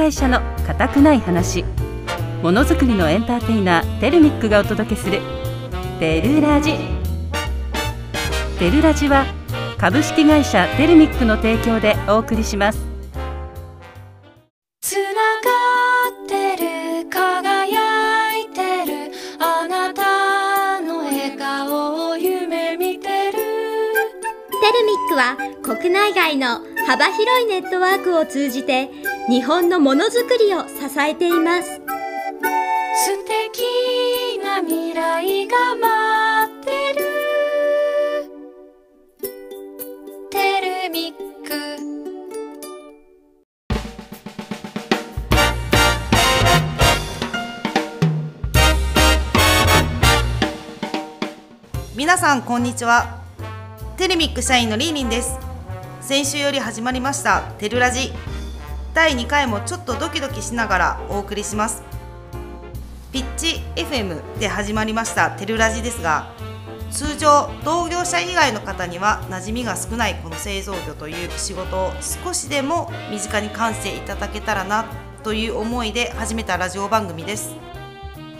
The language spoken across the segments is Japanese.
会社の固くない話。ものづくりのエンターテイナーテルミックがお届けするテルラジ。テルラジは株式会社テルミックの提供でお送りします。つながってる輝いてるあなたの笑顔を夢見てる。テルミックは国内外の幅広いネットワークを通じて日本のものづくりを支えています。素敵な未来が待ってる。テルミック。皆さんこんにちは。テレミック社員のリーリンです。先週より始まりましたテルラジ第2回もちょっとドキドキしながらお送りします。ピッチ FM で始まりましたテルラジですが通常同業者以外の方には馴染みが少ないこの製造業という仕事を少しでも身近に感じていただけたらなという思いで始めたラジオ番組です。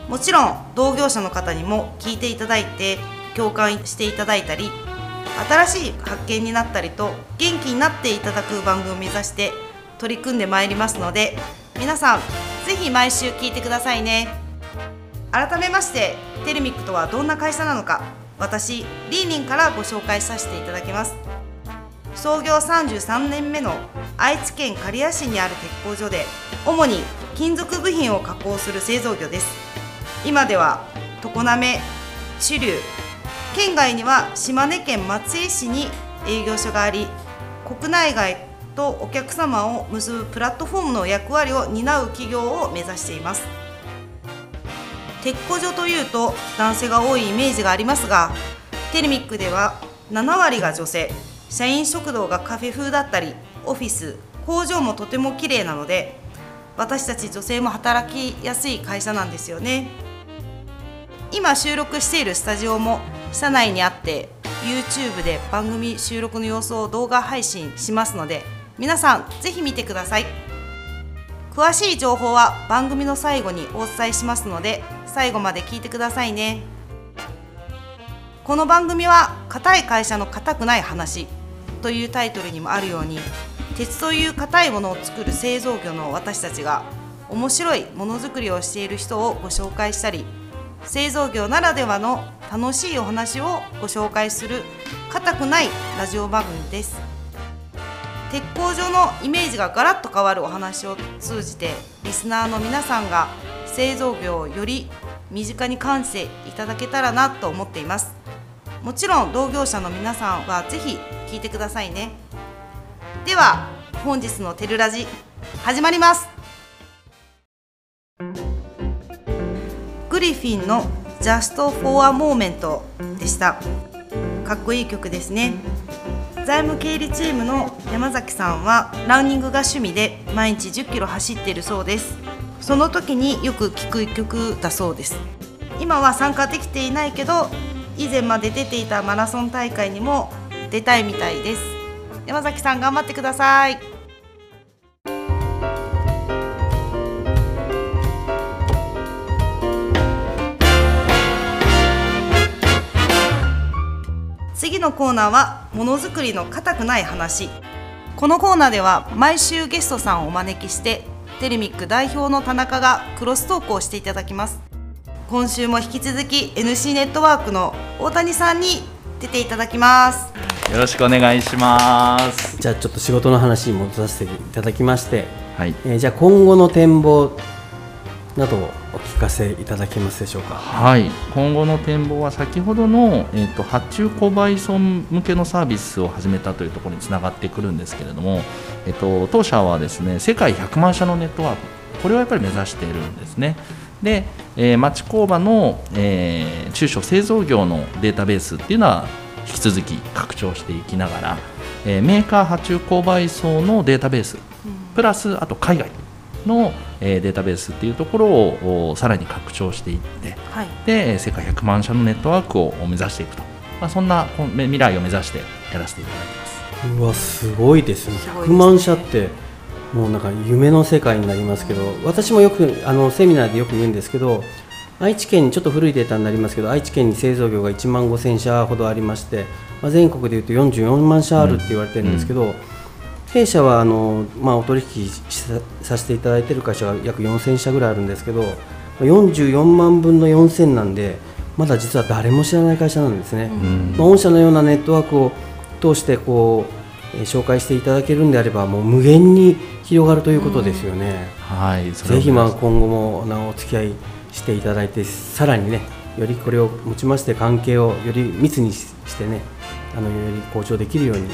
もちろん同業者の方にも聞いていただいて共感していただいたり新しい発見になったりと元気になっていただく番組を目指して取り組んでまいりますので皆さんぜひ毎週聞いてくださいね。改めましてテルミックとはどんな会社なのか私リーニンからご紹介させていただきます。創業33年目の愛知県刈谷市にある鉄工所で主に金属部品を加工する製造業です。今では常滑知立県外には島根県松江市に営業所があり国内外とお客様を結ぶプラットフォームの役割を担う企業を目指しています。鉄工所というと男性が多いイメージがありますがテレミックでは7割が女性社員食堂がカフェ風だったりオフィス工場もとても綺麗なので私たち女性も働きやすい会社なんですよね。今収録しているスタジオも社内にあって YouTube で番組収録の様子を動画配信しますので皆さんぜひ見てください。詳しい情報は番組の最後にお伝えしますので最後まで聞いてくださいね。この番組は「硬い会社の硬くない話」というタイトルにもあるように鉄という硬いものを作る製造業の私たちが面白いものづくりをしている人をご紹介したり製造業ならではの楽しいお話をご紹介する硬くないラジオ番組です。鉄工所のイメージがガラッと変わるお話を通じてリスナーの皆さんが製造業をより身近に感じていただけたらなと思っています。もちろん同業者の皆さんはぜひ聞いてくださいね。では本日の「テルラジ」始まります。グリフィンの「Just for a Moment」でした。かっこいい曲ですね。財務経理チームの山崎さんはランニングが趣味で毎日1 0キロ走っているそうです。その時によく聴く曲だそうです。今は参加できていないけど以前まで出ていたマラソン大会にも出たいみたいです。山崎さん頑張ってください。次のコーナーはものづくりの固くない話このコーナーでは毎週ゲストさんをお招きしてテレミック代表の田中がクロストークをしていただきます今週も引き続き NC ネットワークの大谷さんに出ていただきますよろしくお願いします。じゃあちょっと仕事の話に戻させていただきまして、はい。えーじゃあ今後の展望などをお聞かせいただけますでしょうか？はい、今後の展望は先ほどの、えー、と発注購買村向けのサービスを始めたというところにつながってくるんですけれども、えー、と当社はですね世界100万社のネットワークこれをやっぱり目指しているんですね。で、えー町工場の、えー中小製造業のデータベースっていうのは引き続き拡張していきながら、えーメーカー発注購買層のデータベースプラスあと海外の、えーデータベースっていうところをおさらに拡張していってはい。でえー世界100万社のネットワークを目指していくと、まあ、そんなこん未来を目指してやらせていただいてます。うわすごいですね。すごいですね。100万社ってもうなんか夢の世界になりますけど私もよくあのセミナーでよく言うんですけど愛知県にちょっと古いデータになりますけど愛知県に製造業が1万5000社ほどありまして、まあ、全国でいうと44万社あるって言われてるんですけど、弊社はあの、まあ、お取引ささせていただいている会社が約4000社ぐらいあるんですけど44万分の4000なんでまだ実は誰も知らない会社なんですね、まあ、御社のようなネットワークを通してこう、えー紹介していただけるんであればもう無限に広がるということですよね、はいぜひまあ今後もなお付き合いしていただいてさらにねよりこれをもちまして関係をより密にししてねあのより向上できるように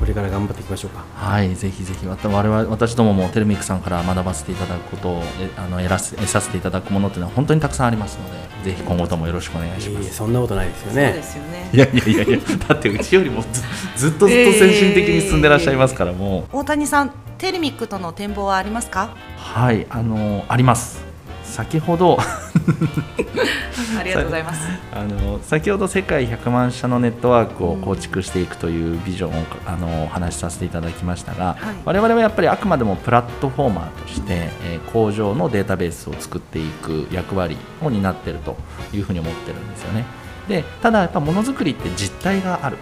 これから頑張っていきましょうか。はい、ぜひぜひ、わた我々私どももテルミックさんから学ばせていただくことをえあの得らせ得させていただくものというのは本当にたくさんありますので、ぜひ今後ともよろしくお願いします。そんなことないですよそうねですよね。いやいやいやいや、だってうちよりもず ずっとずっと先進的に進んでらっしゃいますから、もう。大谷さんテルミックとの展望はありますか？はい、あのあります。先ほど ありがとうございます。あの先ほど世界100万社のネットワークを構築していくというビジョンをあのお話しさせていただきましたが、はい。我々はやっぱりあくまでもプラットフォーマーとして、えー工場のデータベースを作っていく役割を担っているというふうに思ってるんですよね。でただやっぱものづくりって実態がある、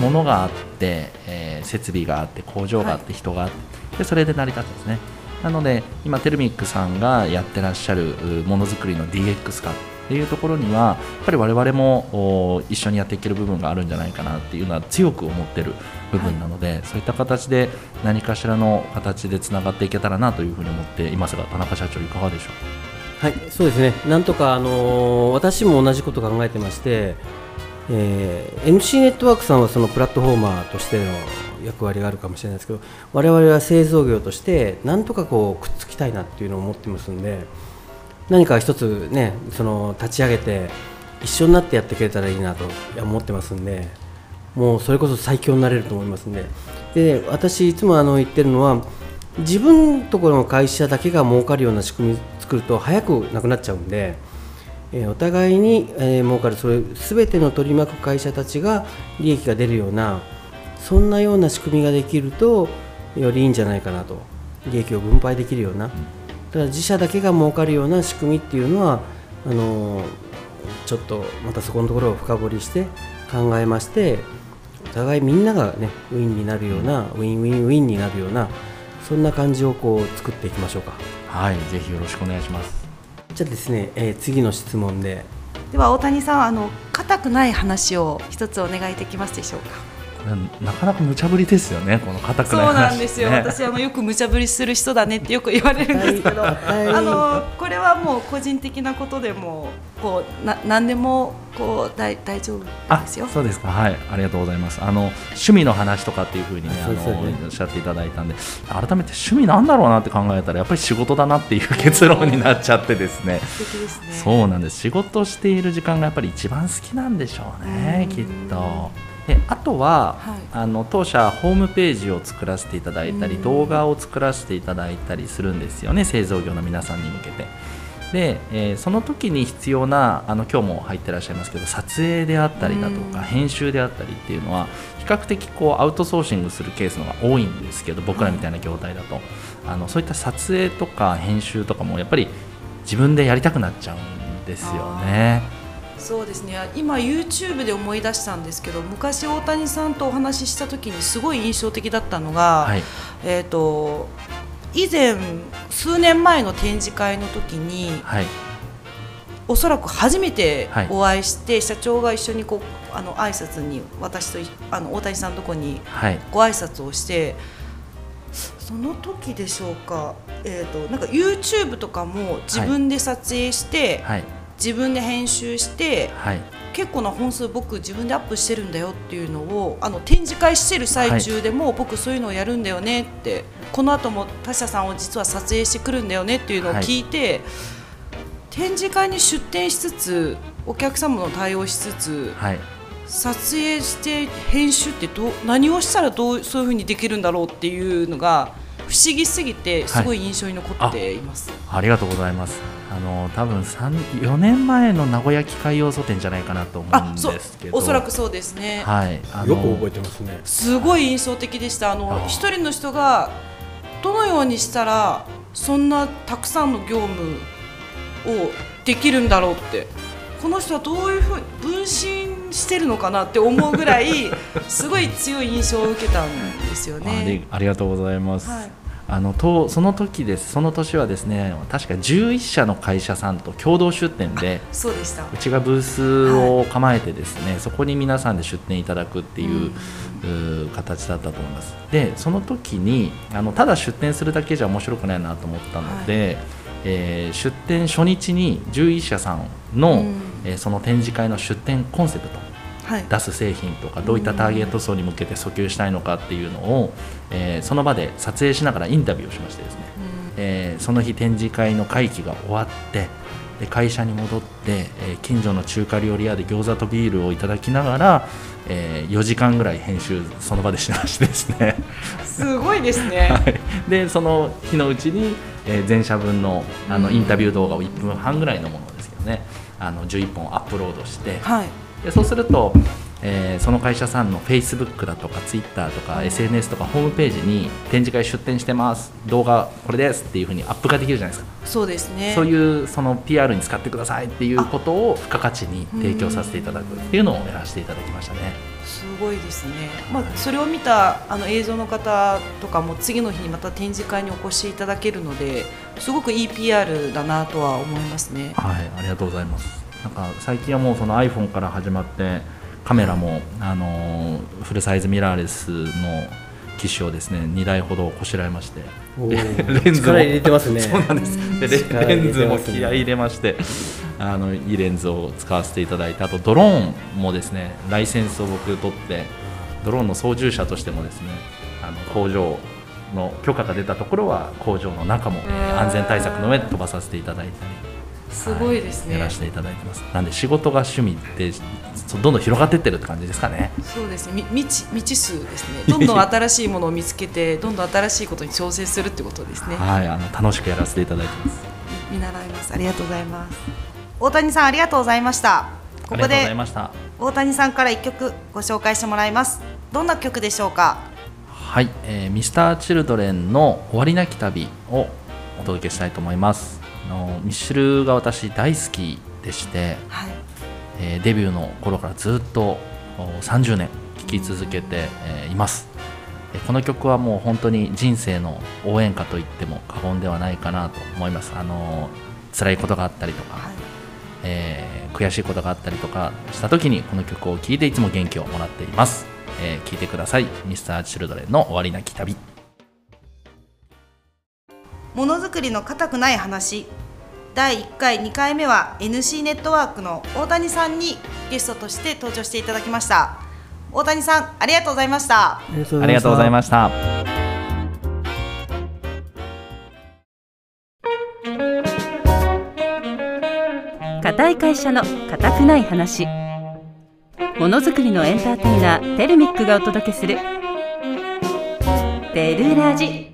ものがあって、えー設備があって工場があって人があって、でそれで成り立つんですね。なので今テルミックさんがやってらっしゃるうものづくりの DX 化っていうところにはやっぱり我々もお一緒にやっていける部分があるんじゃないかなっていうのは強く思ってる部分なので、そういった形で何かしらの形でつながっていけたらなというふうに思っていますが田中社長いかがでしょう？はいそうですね。なんとかあのー私も同じこと考えてまして、えー NC ネットワークさんはそのプラットフォーマーとしての役割があるかもしれないですけど我々は製造業としてなんとかこうくっつきたいなっていうのを思ってますんで何か一つねその立ち上げて一緒になってやってくれたらいいなと思ってますんでもうそれこそ最強になれると思いますんで。で私いつもあの言ってるのは自分ところの会社だけが儲かるような仕組み作ると早くなくなっちゃうんで、えお互いに、えー儲かるそれ全ての取り巻く会社たちが利益が出るようなそんなような仕組みができるとよりいいんじゃないかなと。利益を分配できるような、だから自社だけが儲かるような仕組みっていうのはあのーちょっとまたそこのところを深掘りして考えましてお互いみんながねウィンになるようなウィンウィンウィンになるようなそんな感じをこう作っていきましょうか。はいぜひよろしくお願いします。じゃあですね、えー次の質問で。では大谷さんあの硬くない話を一つお願いできますでしょうか？なかなか無茶ぶりですよねこの硬くそうない話なんですよ、ね私あのよく無茶ぶりする人だねってよく言われるんですけど。あはい。のこれはもう個人的なことでもこうな何でもこう大大丈夫あですよ。そうですか。はい。ありがとうございます。あの趣味の話とかっていうふうにねあそうですよね。のおっしゃっていただいたんで。改めて趣味なんだろうなって考えたらやっぱり仕事だなっていう結論になっちゃってですね。素敵ですね。そうなんです。仕事をしている時間がやっぱり一番好きなんでしょうねうん。きっとであとは、はい。あの当社ホームページを作らせていただいたりうん。動画を作らせていただいたりするんですよね製造業の皆さんに向けて。で、えーその時に必要なあの今日も入ってらっしゃいますけど撮影であったりだとかうん。編集であったりっていうのは比較的こうアウトソーシングするケースのが多いんですけど僕らみたいな業態だと。あのそういった撮影とか編集とかもやっぱり自分でやりたくなっちゃうんですよね。そうですね。今 YouTube で思い出したんですけど昔大谷さんとお話しした時にすごい印象的だったのが、はい。えー、と以前数年前の展示会の時にはい。おそらく初めてはい。お会いして、社長が一緒にこうあの挨拶に私といあの大谷さんのとこにはい。ご挨拶をしてその時でしょうか、えー、となんか YouTube とかも自分で撮影して、はい自分で編集してはい。結構な本数僕自分でアップしてるんだよっていうのをあの展示会してる最中でも、僕そういうのをやるんだよねってこの後も他社さんを実は撮影してくるんだよねっていうのを聞いて、展示会に出展しつつお客様の対応しつつはい。撮影して編集ってどう何をしたらどうそういうふうにできるんだろうっていうのが不思議すぎてすごい印象に残っています。ありがとうございますあの多分三4年前の名古屋機械要素店じゃないかなと思うんあそうですけどおそらくそうですね。はいあのよく覚えてますねすごい印象的でしたあの一人の人がどのようにしたらそんなたくさんの業務をできるんだろうってこの人はどういうふうに分身してるのかなって思うぐらい すごい強い印象を受けたんですよあねり。ありがとうございます。はいあのとその時です。その年はですね確か11社の会社さんと共同出店でそうでした。うちがブースを構えてですね、そこに皆さんで出店いただくっていう,、うー形だったと思います。でその時にあのただ出店するだけじゃ面白くないなと思ったので、えー出店初日に11社さんの、うん。えーその展示会の出店コンセプトはい。出す製品とかどういったターゲット層に向けて訴求したいのかっていうのを、えーその場で撮影しながらインタビューをしましてですね、えーその日展示会の会期が終わってで会社に戻って、えー近所の中華料理屋で餃子とビールをいただきながら、え4時間ぐらい編集その場でしましてですね。すごいですね。はい。でその日のうちに、えー全社分のあのうん。インタビュー動画を1分半ぐらいのものですけどね。あの11本アップロードして、はい。でそうすると、えーその会社さんの Facebook だとか Twitter とか SNS とかホームページに展示会出展してます動画これですっていうふうにアップができるじゃないですか、そうですね。そういうその PR に使ってくださいっていうことを付加価値に提供させていただくっていうのをやらせていただきましたね。すごいですね。まあそれを見たあの映像の方とかも次の日にまた展示会にお越しいただけるので、すごくいい PR だなとは思いますね。はい、ありがとうございます。なんか最近はもうその iPhone から始まってカメラもあのーフルサイズミラーレスの機種をですね2台ほどこしらえましてレンズも力入れてますね。そうなんです。でレンズも気合い入れましてあのいいレンズを使わせていただいてあとドローンもですねライセンスを僕取ってドローンの操縦者としてもですねあの工場の許可が出たところは工場の中も安全対策の上で飛ばさせていただいたりすごいですね。やらせていただいてますなんで仕事が趣味でどんどん広がってってるって感じですかねそうですね。み未知未知数ですね。どんどん新しいものを見つけて、どんどん新しいことに挑戦するってことですね。はいあの楽しくやらせていただいてます見習います。ありがとうございます。大谷さんありがとうございました。ここで大谷さんから一曲ご紹介してもらいます。どんな曲でしょうか？はい、えー、ミスターチルドレンの終わりなき旅をお届けしたいと思いますあのミッシュルが私大好きでして、はい。えーデビューの頃からずっとお30年聴き続けて、えーいます。えーこの曲はもう本当に人生の応援歌と言っても過言ではないかなと思います。あのー辛いことがあったりとか、はい。えー悔しいことがあったりとかした時にこの曲を聴いていつも元気をもらっています、えー聴いてください。Mr.Children の終わりなき旅ものづくりの固くない話。第1回2回目は NC ネットワークの大谷さんにゲストとして登場していただきました。大谷さんありがとうございました。ありがとうございすました。固い会社の固くない話。ものづくりのエンターテイナーテルミックがお届けする「テルラジ」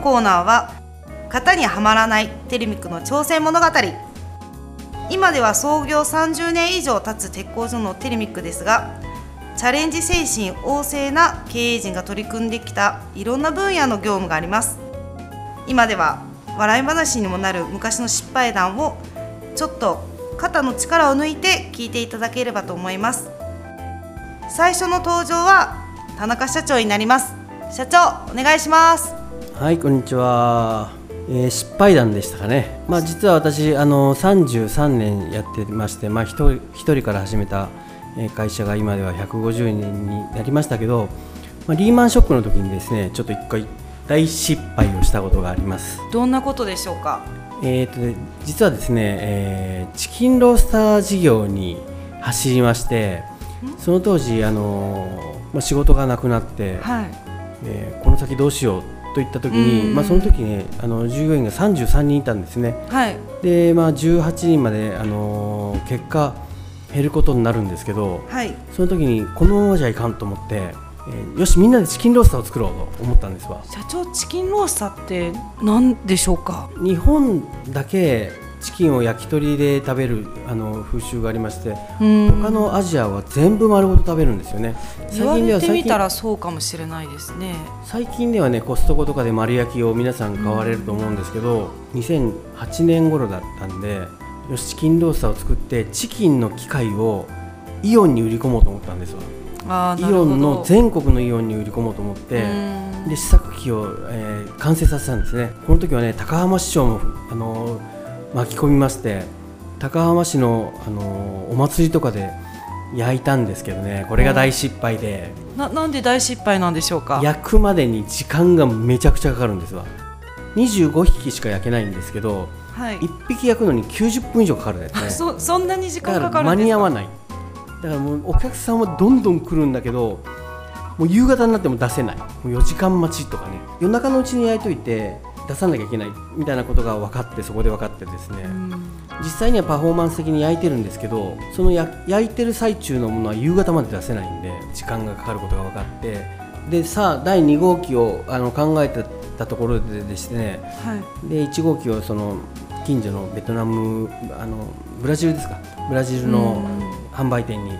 コーナーは型にはまらないテレミックの挑戦物語。今では創業30年以上経つ鉄工所のテレミックですがチャレンジ精神旺盛な経営陣が取り組んできたいろんな分野の業務があります。今では笑い話にもなる昔の失敗談をちょっと肩の力を抜いて聞いていただければと思います。最初の登場は田中社長になります。社長お願いします。はいこんにちは、えー失敗談でしたかね。まあ実は私あの33年やってましてまあ一人一人から始めたえー会社が今では150年になりましたけど、まあ、リーマンショックの時にですねちょっと一回大失敗をしたことがあります。どんなことでしょうか？えーとね実はですね、えーチキンロースター事業に走りましてその当時、あのーまあ、仕事がなくなって、はい。えーこの先どうしようといった時に、うん。まあ、その時ねあの従業員が33人いたんですね。はい。で、まあ、18人まで、あのー結果、減ることになるんですけどはい。その時にこのままじゃいかんと思って、えーよしみんなでチキンロースターを作ろうと思ったんですわ。社長チキンロースターって何でしょうか？日本だけチキンを焼き鳥で食べるあの風習がありましてうん。他のアジアは全部丸ごと食べるんですよね。言われてみ最近たらそうかもしれないですね。最近ではねコストコとかで丸焼きを皆さん買われると思うんですけど、2008年頃だったんでよしチキンロースターを作ってチキンの機械をイオンに売り込もうと思ったんですわイオンの全国のイオンに売り込もうと思ってうん。で試作機を、えー完成させたんですね。この時はね高浜市長も、あのー巻き込みまして高浜市の、あのーお祭りとかで焼いたんですけどねこれが大失敗で。ななんで大失敗なんでしょうか？焼くまでに時間がめちゃくちゃかかるんですわ。25匹しか焼けないんですけどはい。1匹焼くのに90分以上かかるんですね。そそんなに時間だかかかるんですか？に合わない。だからもうお客さんはどんどん来るんだけどもう夕方になっても出せない。もう4時間待ちとかね。夜中のうちに焼いといて出さなきゃいけないみたいなことが分かってそこで分かってですね。実際にはパフォーマンス的に焼いてるんですけどそのや焼いてる最中のものは夕方まで出せないんで時間がかかることが分かって。でさあ第2号機をあの考えてたところでですねはい。で1号機をその近所のベトナムあのブラジルですか？ブラジルの販売店に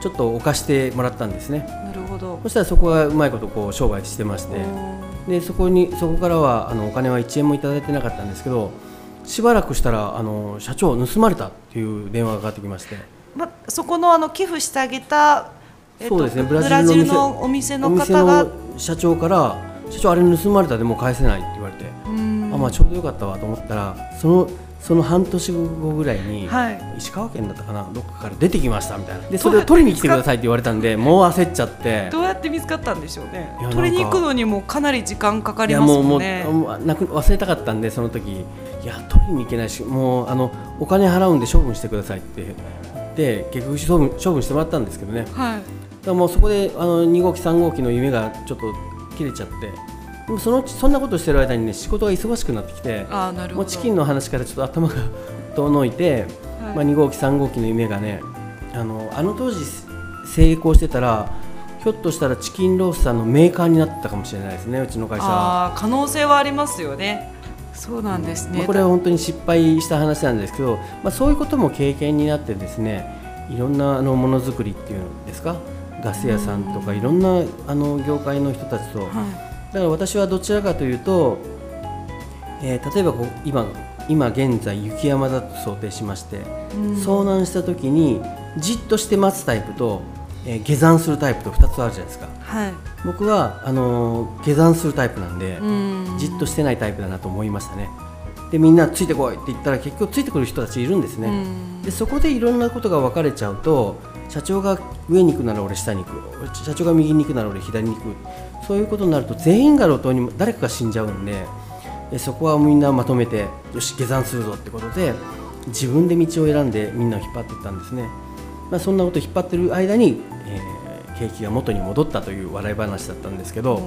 ちょっと置かしてもらったんですね。なるほど。そしたらそこがうまいことこう商売してましてでそこにそこからはあのお金は1円もいただいてなかったんですけどしばらくしたらあの社長盗まれたっていう電話がかかってきまして。ま、そこのあの寄付してあげた、えっとそうですねブラジルのお店の方が？の社長から「社長あれ盗まれたでもう返せない」って言われて。あまあちょうどよかったわと思ったらそのその半年後ぐらいに、はい。石川県だったかなどっかから出てきましたみたいな。でそれを取りに来てくださいって言われたんでもう焦っちゃって。どうやって見つかったんでしょうね。取りに行くのにもかなり時間かかりますもうもうもうなく忘れたかったんでその時。いや取りに行けないしもうあのお金払うんで処分してくださいって言って結局処分処分してもらったんですけどね。はい。らもうそこであの2号機3号機の夢がちょっと切れちゃってそのうちそんなことしてる間にね仕事が忙しくなってきてあーなるほど。もうチキンの話からちょっと頭が遠のいて、はい。まあ、2号機3号機の夢がねあのあの当時成功してたらひょっとしたらチキンロースターのメーカーになってたかもしれないですねうちの会社。は。あー可能性はありますよね。そうなんですね、まあ、これは本当に失敗した話なんですけど、まあ、そういうことも経験になってですねいろんなあのものづくりっていうんですかガス屋さんとかいろんなあの業界の人たちと、はい。だから私はどちらかというと、えー例えばこう今今現在雪山だと想定しまして、遭難した時にじっとして待つタイプと、えー下山するタイプと2つあるじゃないですか。はい。僕はあのー下山するタイプなんで、うん。じっとしてないタイプだなと思いましたね。でみんなついてこいって言ったら結局ついてくる人たちいるんですね、うん。でそこでいろんなことが分かれちゃうと社長が上に行くなら俺下に行く。社長が右に行くなら俺左に行く。そういうことになると全員が路頭に誰かが死んじゃうんででそこはみんなまとめてよし下山するぞってことで自分で道を選んでみんなを引っ張っていったんですね、まあ、そんなことを引っ張ってる間に、えー景気が元に戻ったという笑い話だったんですけど、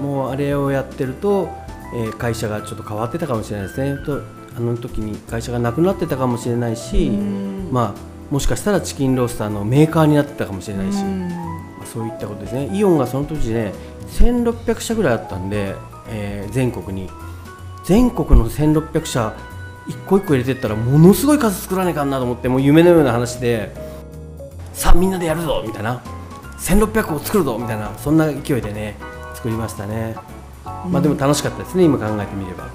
もうあれをやってると、えー会社がちょっと変わってたかもしれないですね。とあの時に会社がなくなってたかもしれないし、まあ、もしかしたらチキンロースターのメーカーになってたかもしれないし、まあ、そういったことですね。イオンがその時ね1600社ぐらいあったんで、えー全国に。全国の1600社一個一個入れてったらものすごい数作らねえかんなと思ってもう夢のような話でさあみんなでやるぞみたいな。1600個作るぞみたいなそんな勢いでね作りましたね、まあでも楽しかったですね今考えてみれば。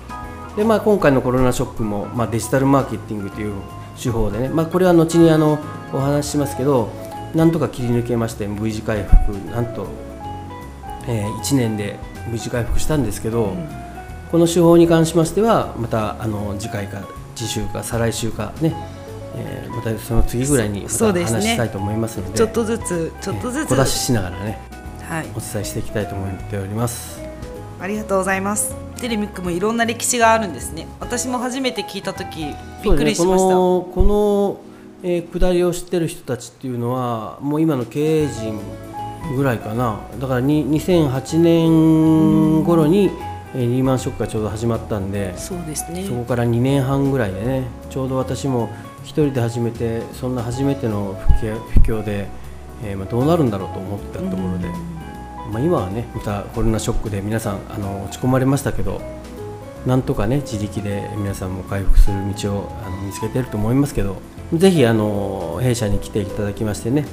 でまあ今回のコロナショックも、まあ、デジタルマーケティングという手法でね、まあ、これは後にあのお話ししますけどなんとか切り抜けまして V 字回復なんと、え1年で V 字回復したんですけど、この手法に関しましてはまたあの次回か次週か再来週かね、えーまたその次ぐらいにまた話したいと思いますのでちょっとずつちょっとずつ、小出ししながらねはい。お伝えしていきたいと思っております。ありがとうございます。テレミックもいろんな歴史があるんですね。私も初めて聞いた時びっくりしました、ねこのこの、えー下りを知ってる人たちっていうのはもう今の経営陣ぐらいかな。だからに2008年頃に、えーリーマンショックがちょうど始まったんでそうですね。そこから2年半ぐらいでねちょうど私も、一人で始めてそんな初めての不況不況で、えーまあ、どうなるんだろうと思ったところで、まあ、今はねまたコロナショックで皆さんあの落ち込まれましたけどなんとかね自力で皆さんも回復する道をあの見つけていると思いますけどぜひあの弊社に来ていただきましてね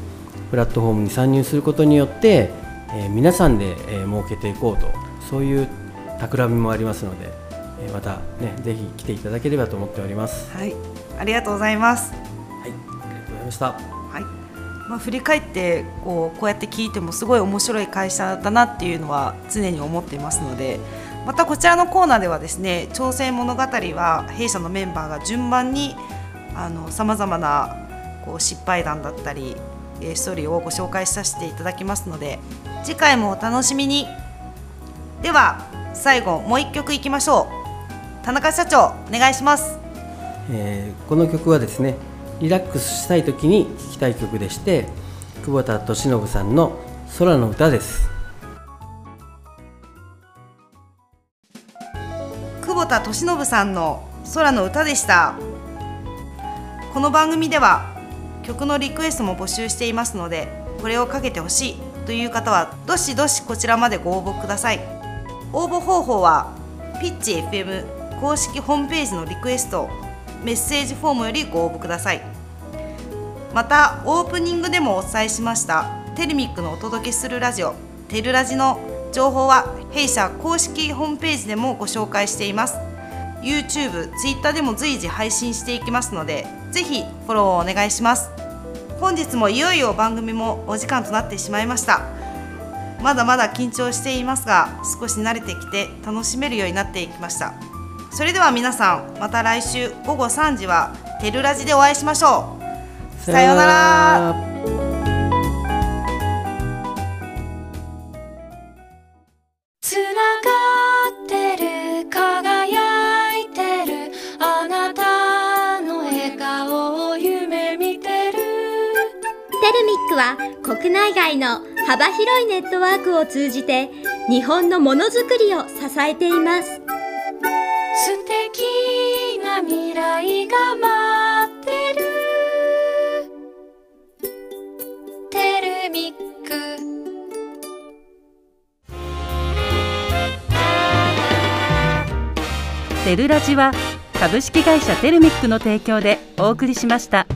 プラットフォームに参入することによって、えー皆さんで、えー儲けていこうとそういう企みもありますので、えーまたねぜひ来ていただければと思っております。はいありがとうございますはい、ありがとうございました。まあ、振り返ってこうこうやって聞いてもすごい面白い会社だなっていうのは常に思っていますのでまたこちらのコーナーではですね挑戦物語は弊社のメンバーが順番にさまざまなこう失敗談だったりストーリーをご紹介させていただきますので次回もお楽しみに。では最後もう一曲いきましょう。田中社長お願いします。えーこの曲はですねリラックスしたい時に聴きたい曲でして久保田利伸さんの「空の歌」です。久保田利伸さんの空の歌でした。この番組では曲のリクエストも募集していますのでこれをかけてほしいという方はどしどしこちらまでご応募ください。応募方法はピッチ FM 公式ホームページのリクエストメッセージフォームよりご応募ください。またオープニングでもお伝えしましたテルミックのお届けするラジオ「テルラジ」の情報は弊社公式ホームページでもご紹介しています。YouTube、Twitter でも随時配信していきますのでぜひフォローをお願いします。本日もいよいよ番組もお時間となってしまいました。まだまだ緊張していますが少し慣れてきて楽しめるようになっていきました。それでは皆さんまた来週午後3時はテルラジでお会いしましょう。さようなら。つながってる輝いてるあなたの笑顔を夢見てる。テルミックは国内外の幅広いネットワークを通じて日本のものづくりを支えています愛が待ってるテルミックテルラジは株式会社テルミックの提供でお送りしました。